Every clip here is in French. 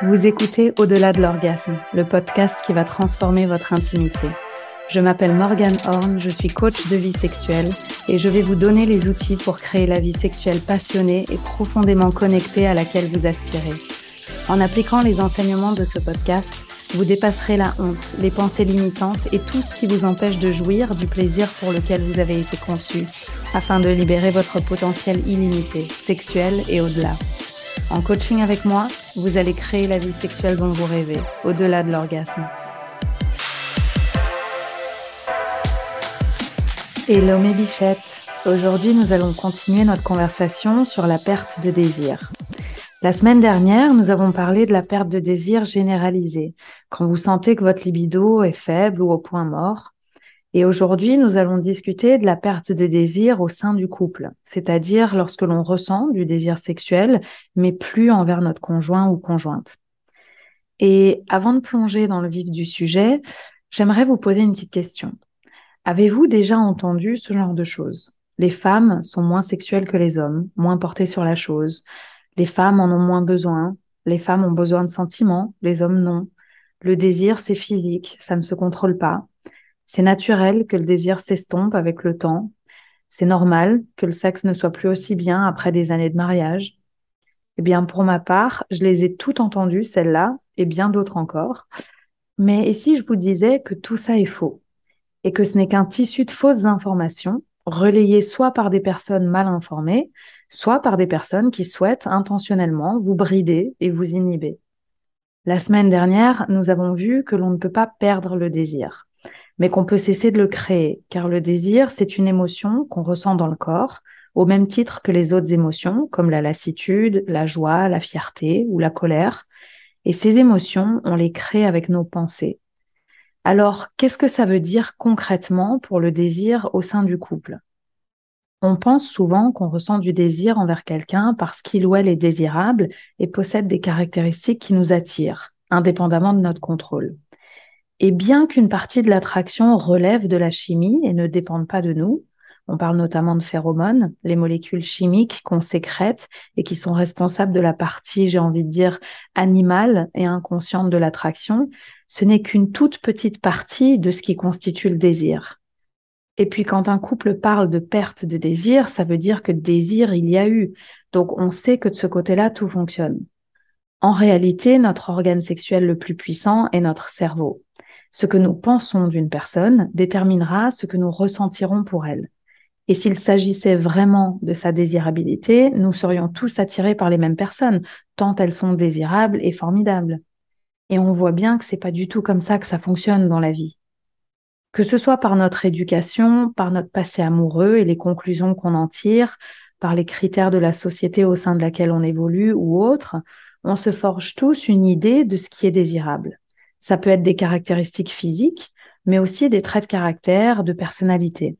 Vous écoutez Au-delà de l'orgasme, le podcast qui va transformer votre intimité. Je m'appelle Morgane Horn, je suis coach de vie sexuelle et je vais vous donner les outils pour créer la vie sexuelle passionnée et profondément connectée à laquelle vous aspirez. En appliquant les enseignements de ce podcast, vous dépasserez la honte, les pensées limitantes et tout ce qui vous empêche de jouir du plaisir pour lequel vous avez été conçu, afin de libérer votre potentiel illimité, sexuel et au-delà. En coaching avec moi, vous allez créer la vie sexuelle dont vous rêvez, au-delà de l'orgasme. Hello mes bichettes Aujourd'hui, nous allons continuer notre conversation sur la perte de désir. La semaine dernière, nous avons parlé de la perte de désir généralisée, quand vous sentez que votre libido est faible ou au point mort. Et aujourd'hui, nous allons discuter de la perte de désir au sein du couple, c'est-à-dire lorsque l'on ressent du désir sexuel, mais plus envers notre conjoint ou conjointe. Et avant de plonger dans le vif du sujet, j'aimerais vous poser une petite question. Avez-vous déjà entendu ce genre de choses? Les femmes sont moins sexuelles que les hommes, moins portées sur la chose. Les femmes en ont moins besoin. Les femmes ont besoin de sentiments, les hommes non. Le désir, c'est physique, ça ne se contrôle pas. C'est naturel que le désir s'estompe avec le temps. C'est normal que le sexe ne soit plus aussi bien après des années de mariage. Eh bien, pour ma part, je les ai toutes entendues, celles-là, et bien d'autres encore. Mais et si je vous disais que tout ça est faux et que ce n'est qu'un tissu de fausses informations relayées soit par des personnes mal informées, soit par des personnes qui souhaitent intentionnellement vous brider et vous inhiber? La semaine dernière, nous avons vu que l'on ne peut pas perdre le désir, mais qu'on peut cesser de le créer, car le désir, c'est une émotion qu'on ressent dans le corps, au même titre que les autres émotions, comme la lassitude, la joie, la fierté ou la colère. Et ces émotions, on les crée avec nos pensées. Alors, qu'est-ce que ça veut dire concrètement pour le désir au sein du couple? On pense souvent qu'on ressent du désir envers quelqu'un parce qu'il ou elle est désirable et possède des caractéristiques qui nous attirent, indépendamment de notre contrôle. Et bien qu'une partie de l'attraction relève de la chimie et ne dépende pas de nous, on parle notamment de phéromones, les molécules chimiques qu'on sécrète et qui sont responsables de la partie, j'ai envie de dire, animale et inconsciente de l'attraction, ce n'est qu'une toute petite partie de ce qui constitue le désir. Et puis quand un couple parle de perte de désir, ça veut dire que désir, il y a eu. Donc on sait que de ce côté-là, tout fonctionne. En réalité, notre organe sexuel le plus puissant est notre cerveau. Ce que nous pensons d'une personne déterminera ce que nous ressentirons pour elle. Et s'il s'agissait vraiment de sa désirabilité, nous serions tous attirés par les mêmes personnes, tant elles sont désirables et formidables. Et on voit bien que c'est pas du tout comme ça que ça fonctionne dans la vie que ce soit par notre éducation, par notre passé amoureux et les conclusions qu'on en tire, par les critères de la société au sein de laquelle on évolue ou autre, on se forge tous une idée de ce qui est désirable. Ça peut être des caractéristiques physiques, mais aussi des traits de caractère, de personnalité.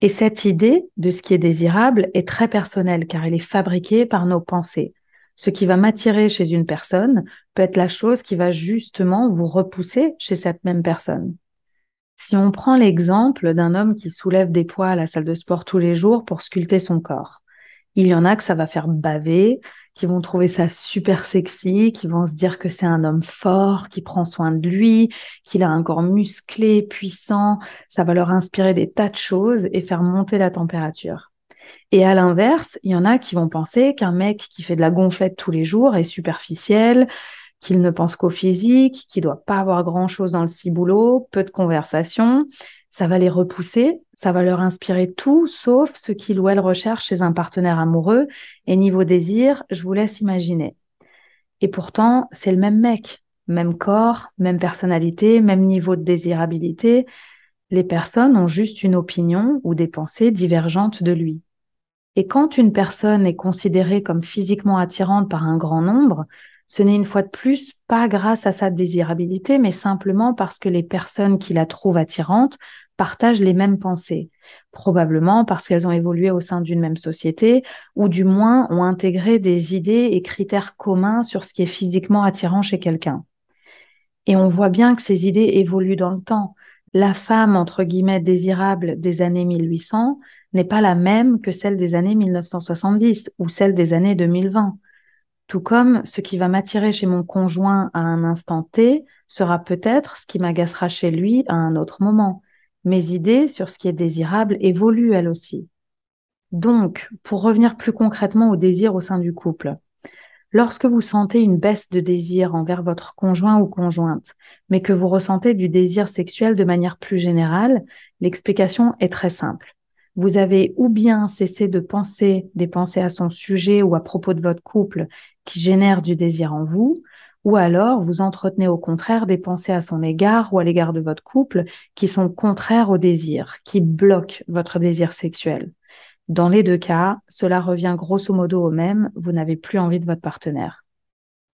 Et cette idée de ce qui est désirable est très personnelle car elle est fabriquée par nos pensées. Ce qui va m'attirer chez une personne peut être la chose qui va justement vous repousser chez cette même personne. Si on prend l'exemple d'un homme qui soulève des poids à la salle de sport tous les jours pour sculpter son corps, il y en a que ça va faire baver, qui vont trouver ça super sexy, qui vont se dire que c'est un homme fort, qui prend soin de lui, qu'il a un corps musclé, puissant, ça va leur inspirer des tas de choses et faire monter la température. Et à l'inverse, il y en a qui vont penser qu'un mec qui fait de la gonflette tous les jours est superficiel, qu'il ne pense qu'au physique, qu'il doit pas avoir grand chose dans le ciboulot, peu de conversation. Ça va les repousser, ça va leur inspirer tout sauf ce qu'il ou elle recherche chez un partenaire amoureux. Et niveau désir, je vous laisse imaginer. Et pourtant, c'est le même mec, même corps, même personnalité, même niveau de désirabilité. Les personnes ont juste une opinion ou des pensées divergentes de lui. Et quand une personne est considérée comme physiquement attirante par un grand nombre, ce n'est une fois de plus pas grâce à sa désirabilité, mais simplement parce que les personnes qui la trouvent attirante partagent les mêmes pensées, probablement parce qu'elles ont évolué au sein d'une même société, ou du moins ont intégré des idées et critères communs sur ce qui est physiquement attirant chez quelqu'un. Et on voit bien que ces idées évoluent dans le temps. La femme, entre guillemets, désirable des années 1800 n'est pas la même que celle des années 1970 ou celle des années 2020 Tout comme ce qui va m'attirer chez mon conjoint à un instant T sera peut-être ce qui m'agacera chez lui à un autre moment. Mes idées sur ce qui est désirable évoluent elles aussi. Donc, pour revenir plus concrètement au désir au sein du couple, lorsque vous sentez une baisse de désir envers votre conjoint ou conjointe, mais que vous ressentez du désir sexuel de manière plus générale, l'explication est très simple. Vous avez ou bien cessé de penser des pensées à son sujet ou à propos de votre couple qui génèrent du désir en vous, ou alors vous entretenez au contraire des pensées à son égard ou à l'égard de votre couple qui sont contraires au désir, qui bloquent votre désir sexuel. Dans les deux cas, cela revient grosso modo au même, vous n'avez plus envie de votre partenaire.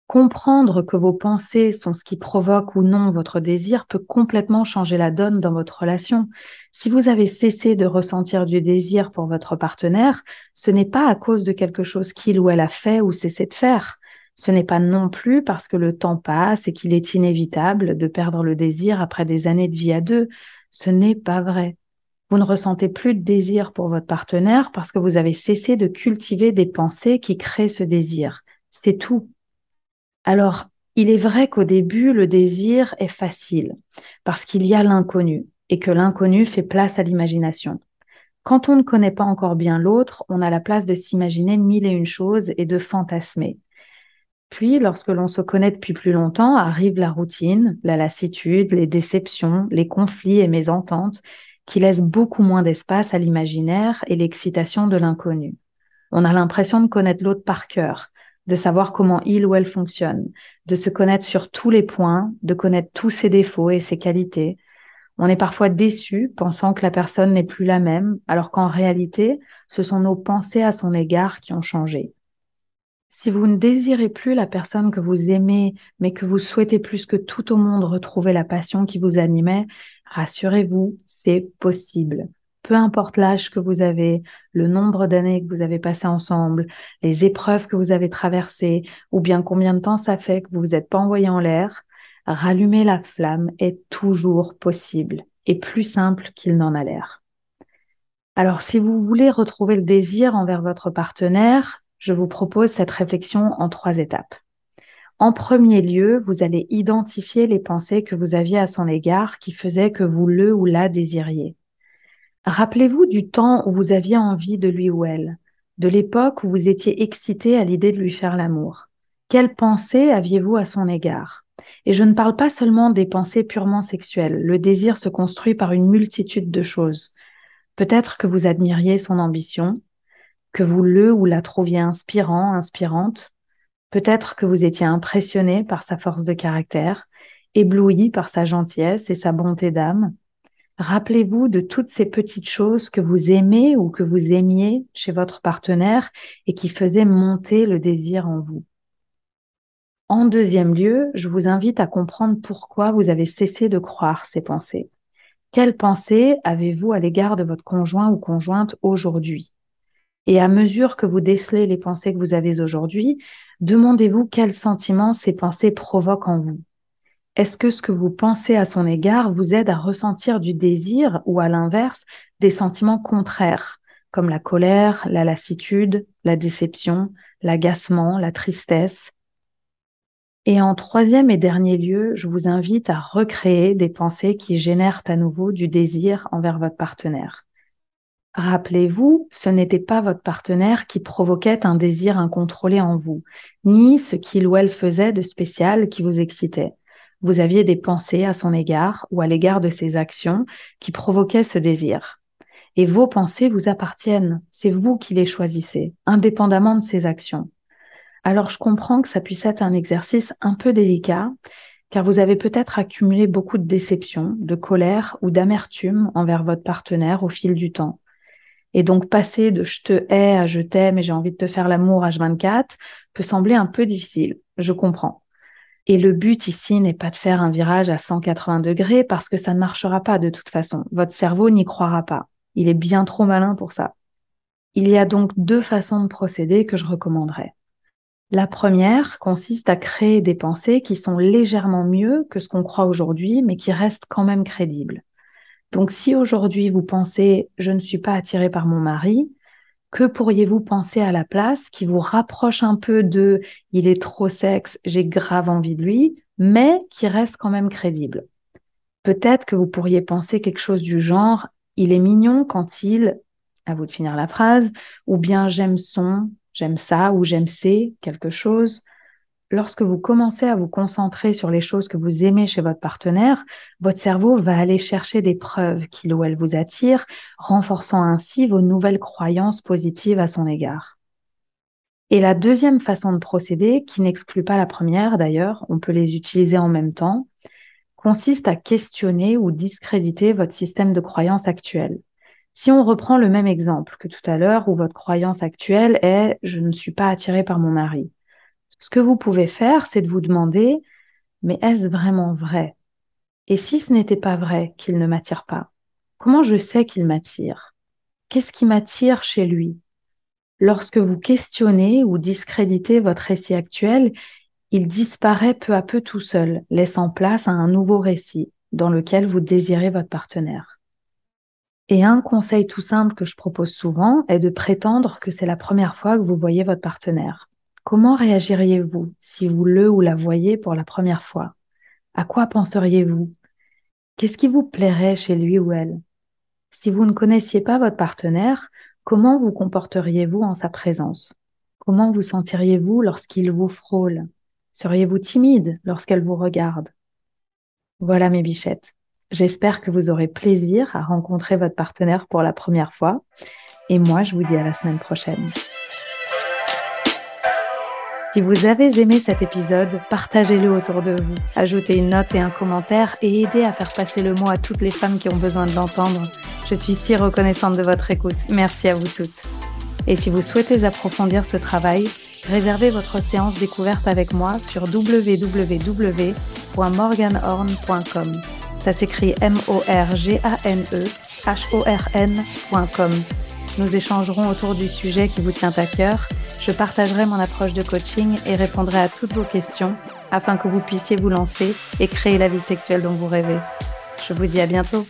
Comprendre que vos pensées sont ce qui provoque ou non votre désir peut complètement changer la donne dans votre relation. Si vous avez cessé de ressentir du désir pour votre partenaire, ce n'est pas à cause de quelque chose qu'il ou elle a fait ou cessé de faire. Ce n'est pas non plus parce que le temps passe et qu'il est inévitable de perdre le désir après des années de vie à deux. Ce n'est pas vrai. Vous ne ressentez plus de désir pour votre partenaire parce que vous avez cessé de cultiver des pensées qui créent ce désir. C'est tout. Alors, il est vrai qu'au début, le désir est facile parce qu'il y a l'inconnu et que l'inconnu fait place à l'imagination. Quand on ne connaît pas encore bien l'autre, on a la place de s'imaginer mille et une choses et de fantasmer. Puis, lorsque l'on se connaît depuis plus longtemps, arrive la routine, la lassitude, les déceptions, les conflits et mésententes qui laissent beaucoup moins d'espace à l'imaginaire et l'excitation de l'inconnu. On a l'impression de connaître l'autre par cœur, de savoir comment il ou elle fonctionne, de se connaître sur tous les points, de connaître tous ses défauts et ses qualités. On est parfois déçu pensant que la personne n'est plus la même, alors qu'en réalité, ce sont nos pensées à son égard qui ont changé. Si vous ne désirez plus la personne que vous aimez, mais que vous souhaitez plus que tout au monde retrouver la passion qui vous animait, rassurez-vous, c'est possible. Peu importe l'âge que vous avez, le nombre d'années que vous avez passé ensemble, les épreuves que vous avez traversées, ou bien combien de temps ça fait que vous vous êtes pas envoyé en l'air, rallumer la flamme est toujours possible et plus simple qu'il n'en a l'air. Alors, si vous voulez retrouver le désir envers votre partenaire, je vous propose cette réflexion en trois étapes. En premier lieu, vous allez identifier les pensées que vous aviez à son égard qui faisaient que vous le ou la désiriez. Rappelez-vous du temps où vous aviez envie de lui ou elle, de l'époque où vous étiez excité à l'idée de lui faire l'amour. Quelles pensées aviez-vous à son égard? Et je ne parle pas seulement des pensées purement sexuelles. Le désir se construit par une multitude de choses. Peut-être que vous admiriez son ambition, que vous le ou la trouviez inspirant, inspirante. Peut-être que vous étiez impressionné par sa force de caractère, ébloui par sa gentillesse et sa bonté d'âme. Rappelez-vous de toutes ces petites choses que vous aimez ou que vous aimiez chez votre partenaire et qui faisaient monter le désir en vous. En deuxième lieu, je vous invite à comprendre pourquoi vous avez cessé de croire ces pensées. Quelles pensées avez-vous à l'égard de votre conjoint ou conjointe aujourd'hui? Et à mesure que vous décelez les pensées que vous avez aujourd'hui, demandez-vous quels sentiments ces pensées provoquent en vous. Est-ce que ce que vous pensez à son égard vous aide à ressentir du désir ou à l'inverse des sentiments contraires, comme la colère, la lassitude, la déception, l'agacement, la tristesse? Et en troisième et dernier lieu, je vous invite à recréer des pensées qui génèrent à nouveau du désir envers votre partenaire. Rappelez-vous, ce n'était pas votre partenaire qui provoquait un désir incontrôlé en vous, ni ce qu'il ou elle faisait de spécial qui vous excitait. Vous aviez des pensées à son égard ou à l'égard de ses actions qui provoquaient ce désir. Et vos pensées vous appartiennent, c'est vous qui les choisissez, indépendamment de ses actions. Alors je comprends que ça puisse être un exercice un peu délicat, car vous avez peut-être accumulé beaucoup de déception, de colère ou d'amertume envers votre partenaire au fil du temps. Et donc passer de je te hais à je t'aime et j'ai envie de te faire l'amour H24 peut sembler un peu difficile, je comprends. Et le but ici n'est pas de faire un virage à 180 degrés parce que ça ne marchera pas de toute façon. Votre cerveau n'y croira pas. Il est bien trop malin pour ça. Il y a donc deux façons de procéder que je recommanderais. La première consiste à créer des pensées qui sont légèrement mieux que ce qu'on croit aujourd'hui, mais qui restent quand même crédibles. Donc si aujourd'hui vous pensez je ne suis pas attiré par mon mari, Que pourriez-vous penser à la place qui vous rapproche un peu de il est trop sexe, j'ai grave envie de lui, mais qui reste quand même crédible? Peut-être que vous pourriez penser quelque chose du genre il est mignon quand il, à vous de finir la phrase, ou bien j'aime son, j'aime ça, ou j'aime c'est quelque chose lorsque vous commencez à vous concentrer sur les choses que vous aimez chez votre partenaire, votre cerveau va aller chercher des preuves qu'il ou elle vous attire, renforçant ainsi vos nouvelles croyances positives à son égard. Et la deuxième façon de procéder, qui n'exclut pas la première d'ailleurs, on peut les utiliser en même temps, consiste à questionner ou discréditer votre système de croyances actuel. Si on reprend le même exemple que tout à l'heure où votre croyance actuelle est ⁇ je ne suis pas attiré par mon mari ⁇ ce que vous pouvez faire, c'est de vous demander, mais est-ce vraiment vrai? Et si ce n'était pas vrai qu'il ne m'attire pas Comment je sais qu'il m'attire? Qu'est-ce qui m'attire chez lui? Lorsque vous questionnez ou discréditez votre récit actuel, il disparaît peu à peu tout seul, laissant place à un nouveau récit dans lequel vous désirez votre partenaire. Et un conseil tout simple que je propose souvent est de prétendre que c'est la première fois que vous voyez votre partenaire. Comment réagiriez-vous si vous le ou la voyez pour la première fois? À quoi penseriez-vous? Qu'est-ce qui vous plairait chez lui ou elle? Si vous ne connaissiez pas votre partenaire, comment vous comporteriez-vous en sa présence? Comment vous sentiriez-vous lorsqu'il vous frôle? Seriez-vous timide lorsqu'elle vous regarde? Voilà mes bichettes. J'espère que vous aurez plaisir à rencontrer votre partenaire pour la première fois. Et moi, je vous dis à la semaine prochaine. Si vous avez aimé cet épisode, partagez-le autour de vous, ajoutez une note et un commentaire et aidez à faire passer le mot à toutes les femmes qui ont besoin de l'entendre. Je suis si reconnaissante de votre écoute. Merci à vous toutes. Et si vous souhaitez approfondir ce travail, réservez votre séance découverte avec moi sur www.morganhorn.com. Ça s'écrit M-O-R-G-A-N-E-H-O-R-N.com. Nous échangerons autour du sujet qui vous tient à cœur je partagerai mon approche de coaching et répondrai à toutes vos questions afin que vous puissiez vous lancer et créer la vie sexuelle dont vous rêvez. Je vous dis à bientôt.